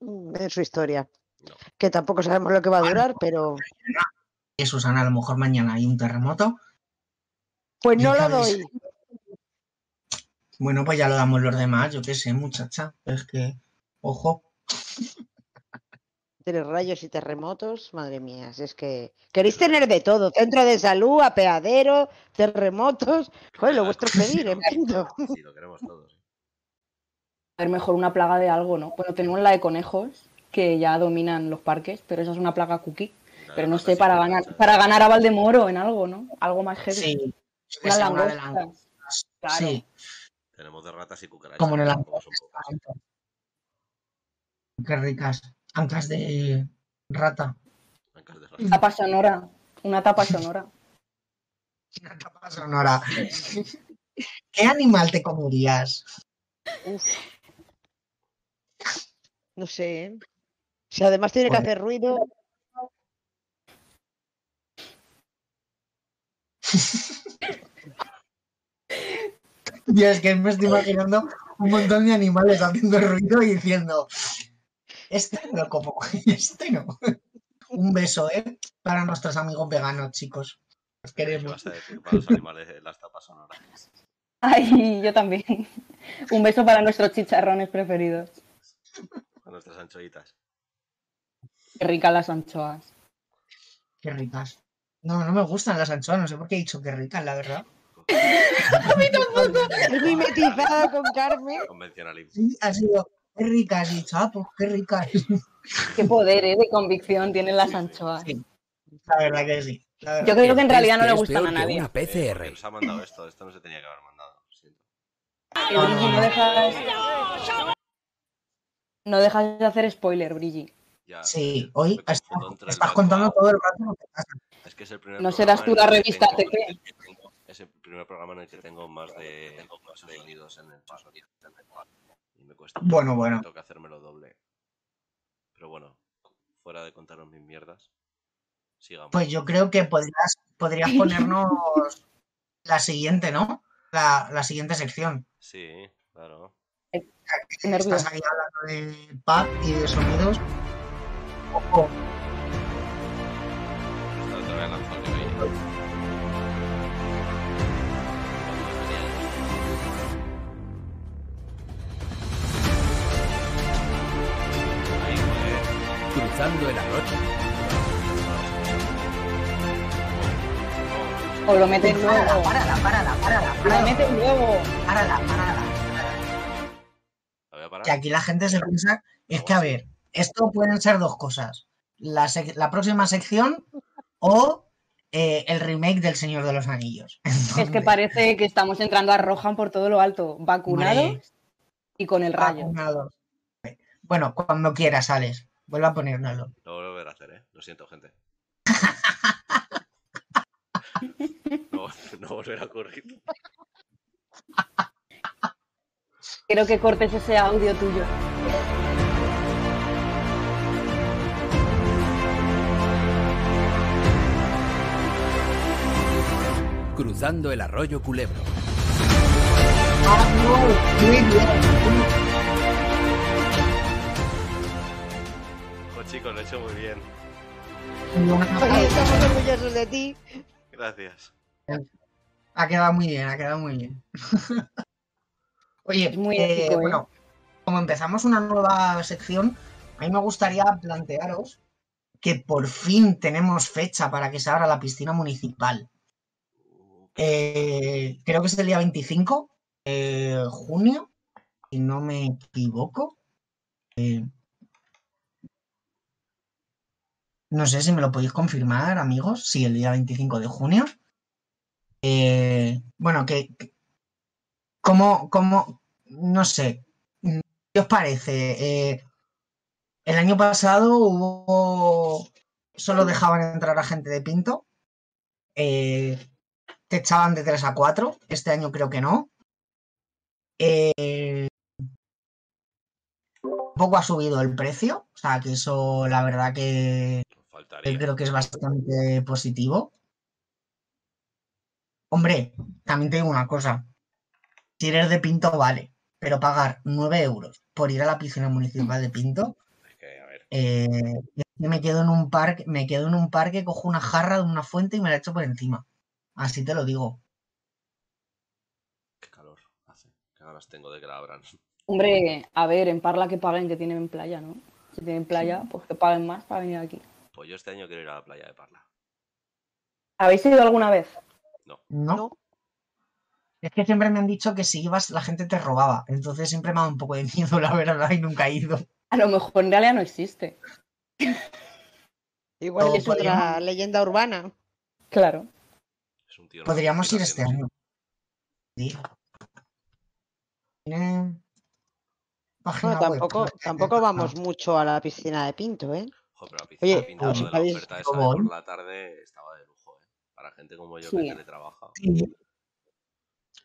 mm, en su historia. No. Que tampoco sabemos lo que va a durar, pero Y Susana, a lo mejor mañana hay un terremoto. Pues no lo doy. Bueno, pues ya lo damos los demás, yo qué sé, muchacha. Es que, ojo. Entre rayos y terremotos, madre mía, si es que queréis tener de todo, centro de salud, apeadero, terremotos, joder, lo vuestro es pedir en Pinto. Sí, lo queremos todos. ¿eh? A ver, mejor una plaga de algo, ¿no? Bueno, tenemos la de conejos, que ya dominan los parques, pero esa es una plaga cookie. Pero no sé, para ganar, para ganar a Valdemoro en algo, ¿no? Algo más heavy. Sí. De langosta. langostas. Claro. Sí, Tenemos de ratas y cucarachas. como en el. Qué ricas. Ancas de rata. Ancas de ratas. Tapa sonora. Una tapa sonora. Una tapa sonora. ¿Qué animal te comerías? Uf. No sé, ¿eh? Si además tiene que Bueno. hacer ruido, Y es que me estoy imaginando un montón de animales haciendo ruido y diciendo, este no lo como, este no. Un beso, ¿eh? Para nuestros amigos veganos, chicos. Los ¿Qué queremos. vas a decir para los animales de las tapas sonoras? Ay, yo también. Un beso para nuestros chicharrones preferidos. Para nuestras anchoitas. Qué ricas las anchoas. Qué ricas. No, no me gustan las anchoas, no sé por qué he dicho que ricas, la verdad. Es mimetizada con Carmen. Convencionalismo. Sí, ha sido, qué ricas, y he dicho, ah, pues qué ricas. Qué poder ¿eh? de convicción tienen las anchoas. Sí. La verdad que sí. verdad. Yo creo que en realidad no le gustan a nadie. Una Eh, PCR. nos ha mandado esto. Esto no se tenía que haber mandado. lo siento. Que Brigi, no dejas... No dejas de hacer spoiler, Brigi. Ya, Sí, hoy estás, contando todo el rato lo que pasa. Es que es el primer No serás tú la revista ATP. Es el primer programa en el que tengo más de más sonidos en el chat. Y me cuesta. Bueno, bueno. Tengo que hacérmelo doble. Pero bueno, fuera de contaros mis mierdas, sigamos. Pues yo creo que podrías, podrías ponernos la siguiente, ¿no? La, la siguiente sección. Sí, claro. Estás ahí hablando de pub y de sonidos. Ojo, Cruzando el arroyo. O lo metes párala, luego. párala, párala, párala, Lo párala, metes luego. párala, párala. Que aquí la gente se piensa, es que a ver, esto pueden ser dos cosas. La, sec- la próxima sección o eh, el remake del Señor de los Anillos. Es que parece que estamos entrando a Rohan por todo lo alto. Vacunados y con el rayo. vacunados. Bueno, cuando quieras, Alex. Vuelve a ponérnoslo. Lo voy a volver a hacer, ¿eh? Lo siento, gente. No, no volverá a ocurrir. Quiero que cortes ese audio tuyo. Cruzando el arroyo Culebro. Pues chicos, lo he hecho muy bien. Oye, estamos orgullosos de ti. Gracias. Ha quedado muy bien, ha quedado muy bien. Oye, muy eh, ¿eh? bueno, como empezamos una nueva sección, a mí me gustaría plantearos que por fin tenemos fecha para que se abra la piscina municipal. Eh, creo que es el día 25 de junio, si no me equivoco. Eh, no sé si me lo podéis confirmar, amigos. Sí, el día 25 de junio. Eh, bueno, que, ¿cómo, cómo, no sé, ¿qué os parece? Eh, El año pasado hubo. Solo dejaban entrar a gente de Pinto. Eh, te echaban de 3 a 4. Este año creo que no. Poco ha subido el precio. O sea, que eso, la verdad que Faltaría. creo que es bastante positivo. Hombre, también te digo una cosa. Si eres de Pinto, vale. Pero pagar 9 euros por ir a la piscina municipal de Pinto, Es que, a ver, eh, yo me quedo en un parque, me quedo en un parque, cojo una jarra de una fuente y me la echo por encima. Así te lo digo. qué calor hace. Qué ganas tengo de que la abran. Hombre, a ver, en Parla que paguen que tienen playa, ¿no? Si tienen playa, pues que paguen más para venir aquí. Pues yo este año quiero ir a la playa de Parla. ¿Habéis ido alguna vez? ¿No? No. Es que siempre me han dicho que si ibas la gente te robaba. Entonces siempre me ha dado un poco de miedo, la verdad, y nunca he ido. A lo mejor en realidad no existe. Igual es otra podríamos- leyenda urbana. Claro. Es un tío Podríamos ir este año. Sí. Bueno, web. tampoco, tampoco vamos mucho a la piscina de Pinto, ¿eh? Pero la piscina Oye, pues, de la ¿habéis- oferta esa de por la tarde estaba de lujo, ¿eh? Para gente como yo que Sí. teletrabaja. Sí.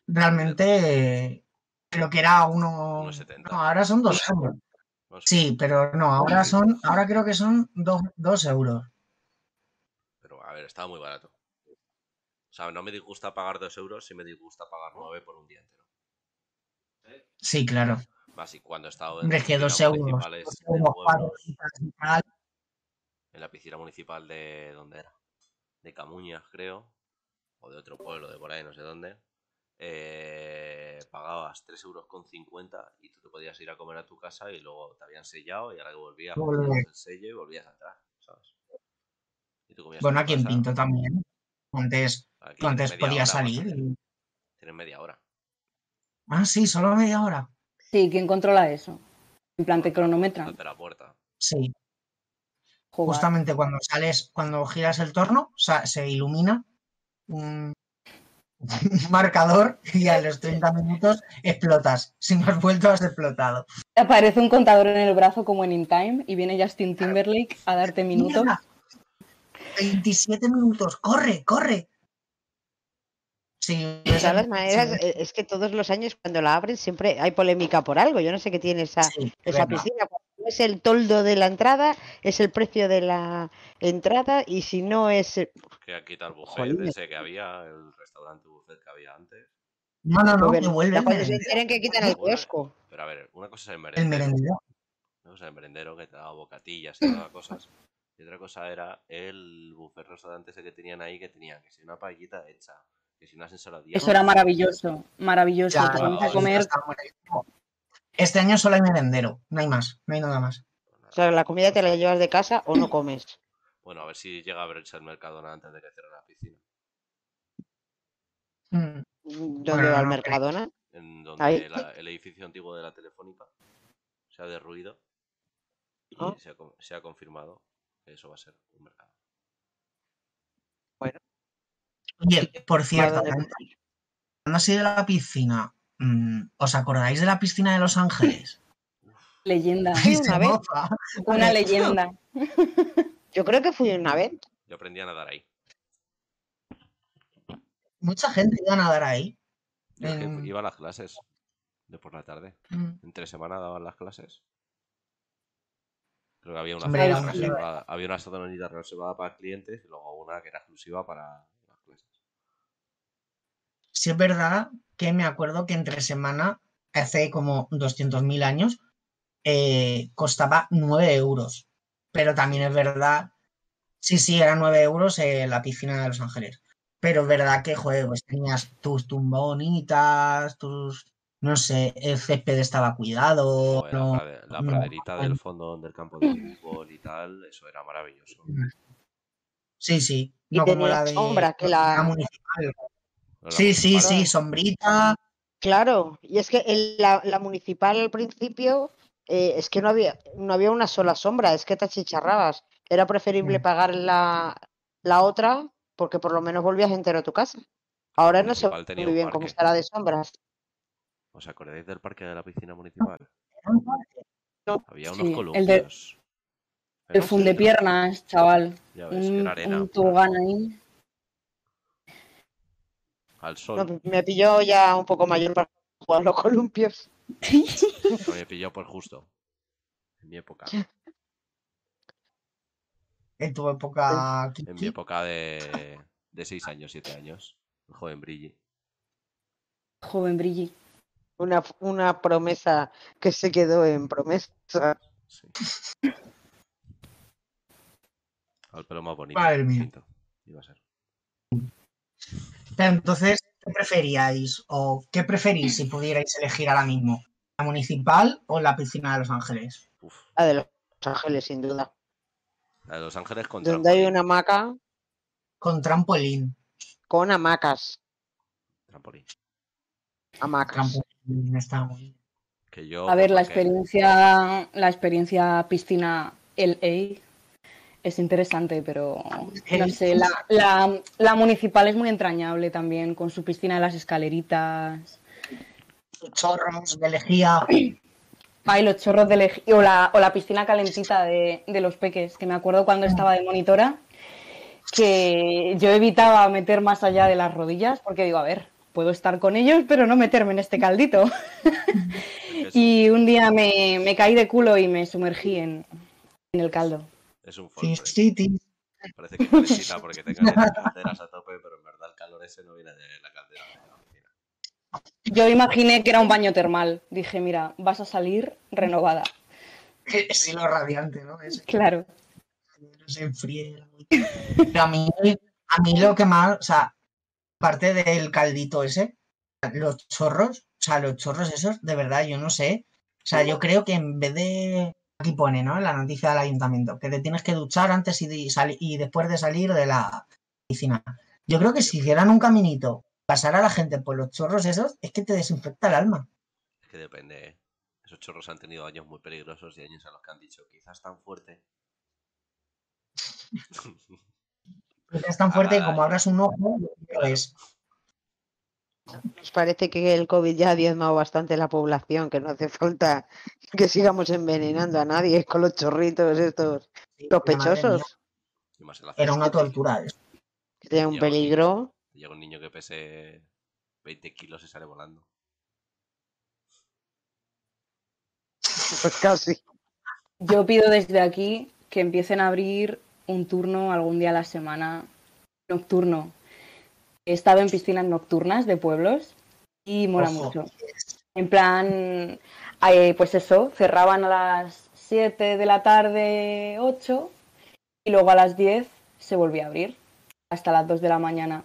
Realmente creo que era uno. 1,70. No, ahora son dos euros. No sé, Sí, pero no, ahora son, ahora creo que son dos, dos euros. Pero a ver, estaba muy barato. O sea, no me disgusta pagar dos euros, sí me disgusta pagar nueve por un día entero. Sí, claro. Más y cuando he estado en Hombre, que dos euros. dos euros, y tal. En la piscina municipal de ¿dónde era? De Camuñas, creo, o de otro pueblo de por ahí, no sé dónde. eh, pagabas 3 euros con 50 y tú te podías ir a comer a tu casa y luego te habían sellado y ahora que volvías ponías el sello y volvías a entrar, ¿sabes? Y tú comías Bueno, aquí en Pinto también. Antes, aquí antes podías salir. y- Tienes media hora. Ah, sí, solo media hora. Sí, ¿quién controla eso? En plan, te cronometran. La puerta. Sí. Jugar. Justamente cuando sales, cuando giras el torno, se ilumina un un marcador y a los 30 minutos explotas. Si no has vuelto, has explotado. Aparece un contador en el brazo como en In Time y viene Justin Timberlake a darte minutos. ¡Mierda! 27 minutos. ¡Corre, corre! Sí, De todas las maneras, sí, es que todos los años cuando la abren siempre hay polémica por algo. Yo no sé qué tiene esa, sí, esa piscina. Cuando es el toldo de la entrada, es el precio de la entrada y si no es... eh, Que ha quitado el buffet ese que había, el restaurante buffet que había antes. No, no, no, pues, que vuelve ya el cuando se merendero. enteren que quitan el kiosco. Pero a ver, una cosa es el El merendero. merendero. Una cosa es el merendero que te daba bocatillas y daba cosas. Y otra cosa era el buffet restaurante ese que tenían ahí, que tenían que si una paellita hecha, que si unas ensaladillas. Eso era maravilloso, maravilloso. Ya, Te pones no, a comer. Este año solo hay merendero, no hay más, no hay nada más. O sea, la comida te la llevas de casa o no comes. Bueno, a ver si llega a abrirse el Mercadona antes de que cierre la piscina. Mm, ¿Dónde Bueno, va el Mercadona? En donde Ahí. la- el edificio antiguo de la Telefónica se ha derruido y Ah. se, ha, con- se ha confirmado que eso va a ser un mercado. Oye, por cierto, ¿dónde hablando así de la piscina, ¿os acordáis de la piscina de Los Ángeles? Leyenda. Sí, una vez. Una leyenda. Yo creo que fui una vez. Yo aprendí a nadar ahí. Mucha gente iba a nadar ahí. Yo es que En- iba a las clases de por la tarde. Mm, Entre semana daban las clases. Creo que había una, Hombre, zona reservada, había una zonita reservada para clientes y luego una que era exclusiva para. Sí es verdad que me acuerdo que entre semana, hace como 200.000 años, eh, costaba 9 euros. Pero también es verdad, sí, sí, eran 9 euros eh, la piscina de Los Ángeles. Pero es verdad que, joder, pues tenías tus tumbonitas, tus, no sé, el césped estaba cuidado. No- la no, praderita del fondo del campo de fútbol y tal, eso era maravilloso. Sí, sí, Y no como tenía la de sombra, que la la- municipal. La Sí, sí, sí, sombrita. Claro, y es que en la, la municipal al principio eh, es que no había, no había una sola sombra, es que te achicharrabas. Era preferible Mm. pagar la, la otra porque por lo menos volvías entero a tu casa. Ahora no sé muy bien cómo estará de sombras. ¿Os acordáis del parque de la piscina municipal? No. Había unos Sí, el de- columpios. El funde piernas, chaval. Ya ves, que Un, era arena. un tobogán ahí. Al sol. No, me pilló ya un poco mayor para jugar los columpios. No me pilló por justo. En mi época. En tu época, En mi época de, de 6 años, 7 años. El joven Brilli. Joven Brilli. Una, una promesa que se quedó en promesa. Sí. Al pelo más bonito. Madre mía. Iba a ser. Pero entonces, ¿qué preferíais? ¿O qué preferís si pudierais elegir ahora mismo? ¿La municipal o la piscina de Los Ángeles? Uf. La de Los Ángeles, sin duda. La de Los Ángeles contra. Donde hay una hamaca Con trampolín. con hamacas. Trampolín. Hamacas. Trampolín está muy bien. Que yo. A ver, la experiencia, la experiencia piscina LA es interesante, pero no sé, la, la- la municipal es muy entrañable también, con su piscina de las escaleritas. Chorros de lejía. Ay, los chorros de lej- o la, o la piscina calentita de, de los peques, que me acuerdo cuando estaba de monitora, que yo evitaba meter más allá de las rodillas, porque digo, a ver, puedo estar con ellos, pero no meterme en este caldito. Y un día me, me caí de culo y me sumergí en, en el caldo. Es un Sí, folclore. sí, sí. Parece que necesita porque tenga las calderas a tope, pero en verdad el calor ese no viene de la caldera. de la piscina. Yo imaginé que era un baño termal. Dije, mira, vas a salir renovada. Es hilo radiante, ¿no? Ese que Claro. no se enfríe. Pero a mí, a mí lo que más, o sea, aparte del caldito ese, los chorros, o sea, los chorros esos, de verdad, yo no sé. O sea, yo creo que en vez de. Aquí pone, ¿no? En la noticia del ayuntamiento, que te tienes que duchar antes y, de sali- y después de salir de la piscina. Yo creo que si hicieran un caminito, pasar a la gente por los chorros esos, es que te desinfecta el alma. Es que depende, ¿eh? Esos chorros han tenido años muy peligrosos y años en los que han dicho, quizás tan fuerte. Es tan fuerte que como abras un ojo, lo Claro. Nos parece que el COVID ya ha diezmado bastante la población, que no hace falta que sigamos envenenando a nadie con los chorritos estos sospechosos, Era una tortura tienen un Llega un niño. peligro. Llega un niño que pese 20 kilos y sale volando. Pues casi. Yo pido desde aquí que empiecen a abrir un turno algún día a la semana nocturno. He estado en piscinas nocturnas de pueblos y mola Ojo. mucho. En plan, eh, pues eso, cerraban a las 7 de la tarde, 8, y luego a las 10 se volvía a abrir hasta las 2 de la mañana.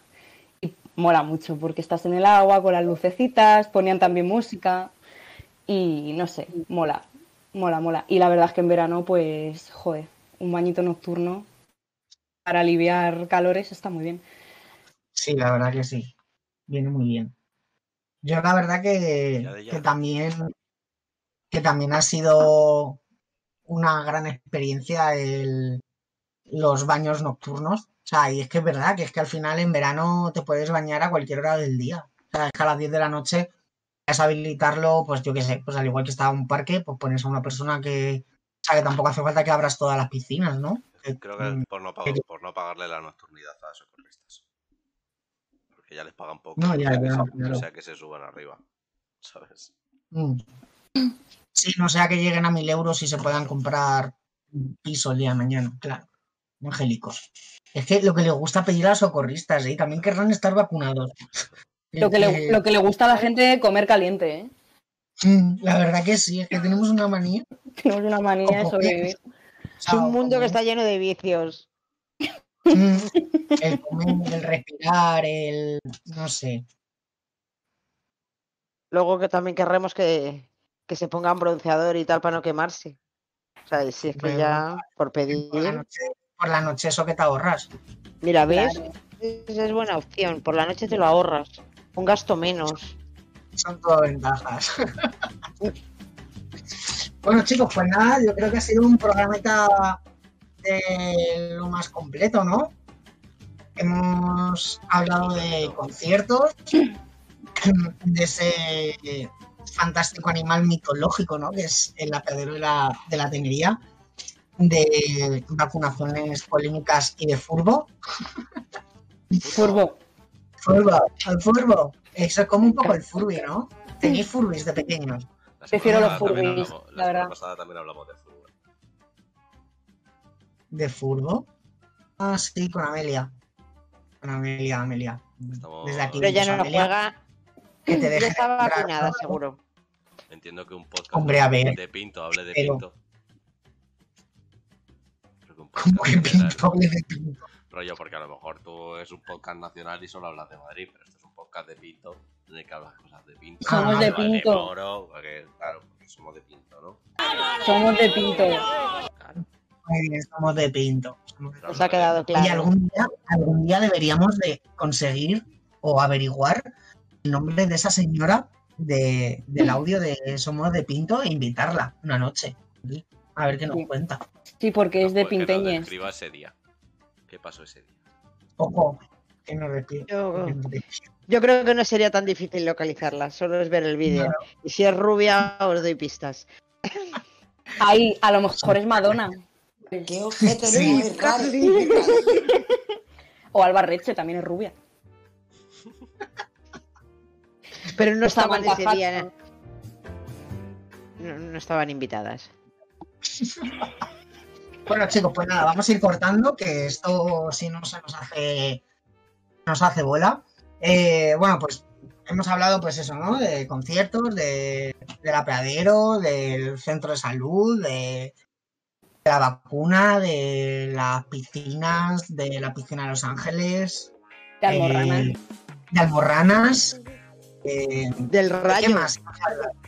Y mola mucho porque estás en el agua con las lucecitas, ponían también música y no sé, mola, mola, mola. Y la verdad es que en verano, pues, joder, un bañito nocturno para aliviar calores está muy bien. Sí, la verdad que sí. Viene muy bien. Yo la verdad que, Ya de ya. que también que también ha sido una gran experiencia el, los baños nocturnos. O sea, y es que es verdad que es que al final en verano te puedes bañar a cualquier hora del día. O sea, es que a las 10 de la noche es habilitarlo, pues yo qué sé, pues al igual que está un parque, pues pones a una persona que, o sea, que tampoco hace falta que abras todas las piscinas, ¿no? Creo que mm, por no, pagar, por no pagarle la nocturnidad a socorristas. Porque ya les pagan poco. No, ya, o sea, que ya, se- claro. o sea que se suban arriba. ¿Sabes? Mm. Sí, no sea que lleguen a mil euros y se puedan comprar un piso el día de mañana, claro. Angélicos. Es que lo que les gusta pedir a los socorristas, ¿eh? Y también querrán estar vacunados. Lo que, le, lo que le gusta a la gente comer caliente, ¿eh? Mm, La verdad que sí, es que tenemos una manía. Tenemos una manía de sobrevivir. Es un mundo que está lleno de vicios. El comer, el respirar, el... no sé. Luego que también querremos que, que se pongan bronceador y tal para no quemarse. O sea, y si es que Bueno, ya por pedir. Por la noche, por la noche eso que te ahorras. Mira, ¿ves? Claro. Esa es buena opción. Por la noche te lo ahorras. Un gasto menos. Son todo ventajas. bueno, chicos, pues nada, yo creo que ha sido un programita de lo más completo, ¿no? Hemos hablado de conciertos, de ese fantástico animal mitológico, ¿no? Que es el apeadero de la, de la tenería. de vacunaciones polémicas y de furbo. Furbo. Furbo, el furbo. Eso es como un poco el furby, ¿no? Tenéis furbis de pequeños. La Prefiero semana los furbis, la La semana verdad. pasada también hablamos de fútbol. ¿De furbo? Ah, sí, con Amelia. Con Amelia, Amelia. Estamos- Desde aquí, Pero ya no Amelia, juega. que te Ya deje está vacunada, ¿no? seguro. Entiendo que un podcast Hombre, a ver. de Pinto hable de Pero- Pinto. Creo que pinto, hable de pinto. Rollo, porque a lo mejor tú es un podcast nacional y solo hablas de Madrid, pero esto es un podcast de Pinto, en el que hablas cosas de Pinto. Somos de Vale, Pinto. Moro, porque, claro, porque somos de Pinto, ¿no? Somos de pinto. Claro. Somos de pinto. Somos de- Nos ha quedado Y claro. algún día, algún día deberíamos de conseguir o averiguar el nombre de esa señora de, del audio de Somos de Pinto e invitarla una noche. A ver qué nos Sí. cuenta. Sí, porque es de Porque pinteñes. describa ese día. ¿Qué pasó ese día? Ojo, que despide. Yo, yo creo que no sería tan difícil localizarla, solo es ver el vídeo. Y si es rubia, os doy pistas. Ahí, a lo mejor es Madonna. Qué objeto Sí, no es raro. O Alba Reche, también es rubia. Pero no Está estaban ese día. No, no estaban invitadas. Bueno, chicos, pues nada, vamos a ir cortando, que esto si no se nos hace, nos hace bola. Eh, bueno, pues hemos hablado, pues eso, ¿no? De conciertos, de, del apeadero, del centro de salud, de la vacuna, de las piscinas, de la piscina de Los Ángeles, De Almorrana. eh, de Almorranas, eh, Del ¿Qué rayo. más?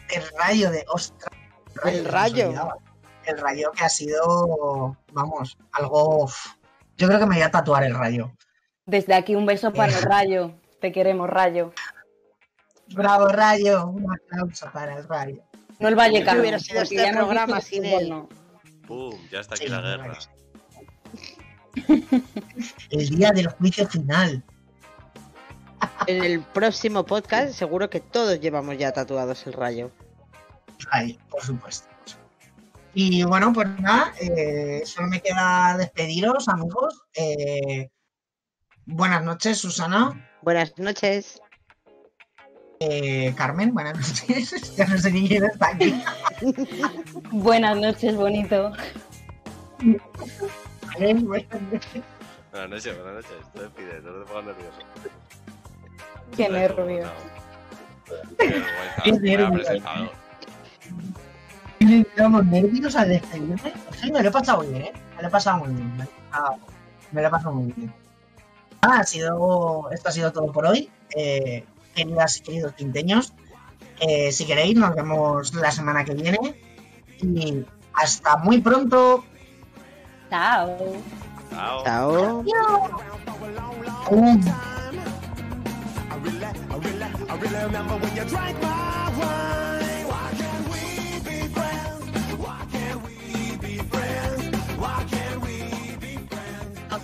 El rayo de. Ostras. El rayo. El rayo que ha sido. Vamos, algo. Yo creo que me voy a tatuar el rayo. Desde aquí un beso para el rayo. Te queremos, rayo. Bravo, rayo. Un aplauso para el rayo. No el Vallecano. ¿Qué hubiera sido este programa sin él? no. ¡Pum! Ya está aquí Sí, la guerra. El día del juicio final. En el próximo podcast, seguro que todos llevamos ya tatuados el rayo. Rayo, por supuesto. Y bueno, pues nada, eh, solo me queda despediros, amigos. Eh, buenas noches, Susana. Buenas noches. Eh, Carmen, buenas noches. ya no sé ni quién está aquí. Buenas noches, bonito. Vale, buenas noches. Buenas noches, buenas noches. Te despides, no te pongas nervioso. Qué nervios. vaya nervios. al despedirme. Sí, me lo he pasado bien, ¿eh? Me lo he pasado muy bien. Me lo he pasado, me lo he pasado muy bien. Ah, ha sido, esto ha sido todo por hoy. Eh, queridas y queridos quinteños, eh, si queréis, nos vemos la semana que viene. Y hasta muy pronto. Chao. Chao. Chao.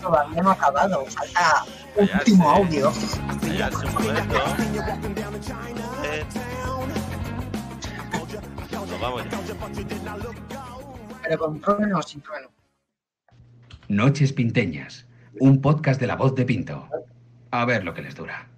Todavía no ha acabado. Falta. Último audio. Eh. Nos vamos ya. Pero con trueno o sin trueno. Noches Pinteñas, un podcast de la voz de Pinto. A ver lo que les dura.